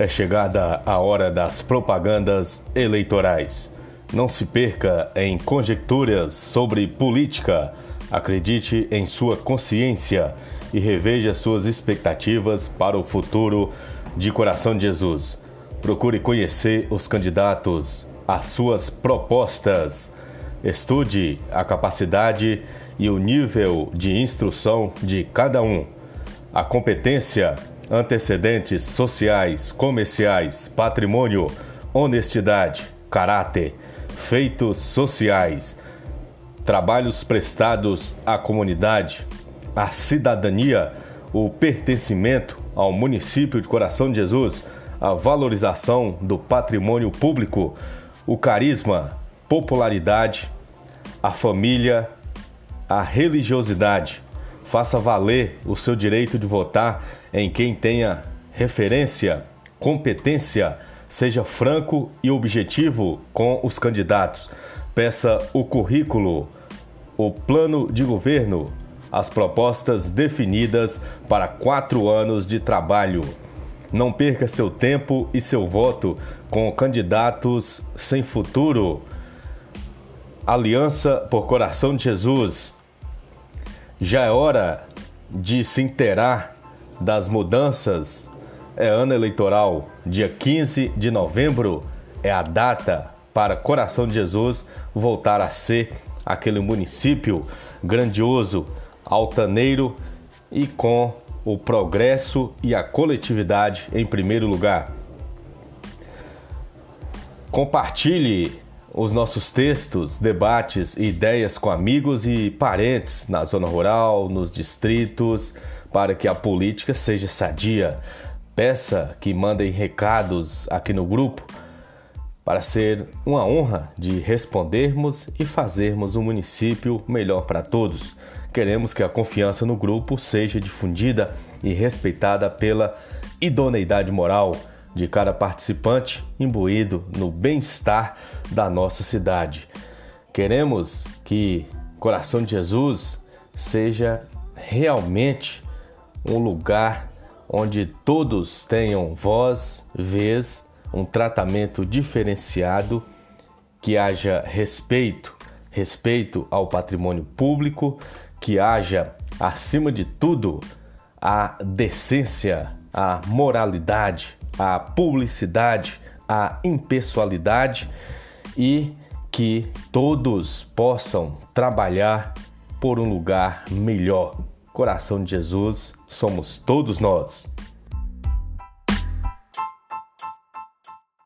É chegada a hora das propagandas eleitorais. Não se perca em conjecturas sobre política. Acredite em sua consciência e reveja suas expectativas para o futuro de Coração de Jesus. Procure conhecer os candidatos, as suas propostas. Estude a capacidade e o nível de instrução de cada um. A competência, antecedentes sociais, comerciais, patrimônio, honestidade, caráter, feitos sociais, trabalhos prestados à comunidade, a cidadania, o pertencimento ao município de Coração de Jesus, a valorização do patrimônio público, o carisma, popularidade, a família, a religiosidade. Faça valer o seu direito de votar em quem tenha referência, competência, seja franco e objetivo com os candidatos. Peça o currículo, o plano de governo, as propostas definidas para quatro anos de trabalho. Não perca seu tempo e seu voto com candidatos sem futuro. Aliança por Coração de Jesus. Já é hora de se inteirar das mudanças. É ano eleitoral, dia 15 de novembro é a data para Coração de Jesus voltar a ser aquele município grandioso, altaneiro e com o progresso e a coletividade em primeiro lugar. Compartilhe os nossos textos, debates e ideias com amigos e parentes na zona rural, nos distritos, para que a política seja sadia. Peça que mandem recados aqui no grupo para ser uma honra de respondermos e fazermos um município melhor para todos. Queremos que a confiança no grupo seja difundida e respeitada pela idoneidade moral de cada participante, imbuído no bem-estar da nossa cidade. Queremos que Coração de Jesus seja realmente um lugar onde todos tenham voz, vez, um tratamento diferenciado, que haja respeito, respeito ao patrimônio público, que haja, acima de tudo, a decência, a moralidade, a publicidade, a impessoalidade e que todos possam trabalhar por um lugar melhor. Coração de Jesus, somos todos nós.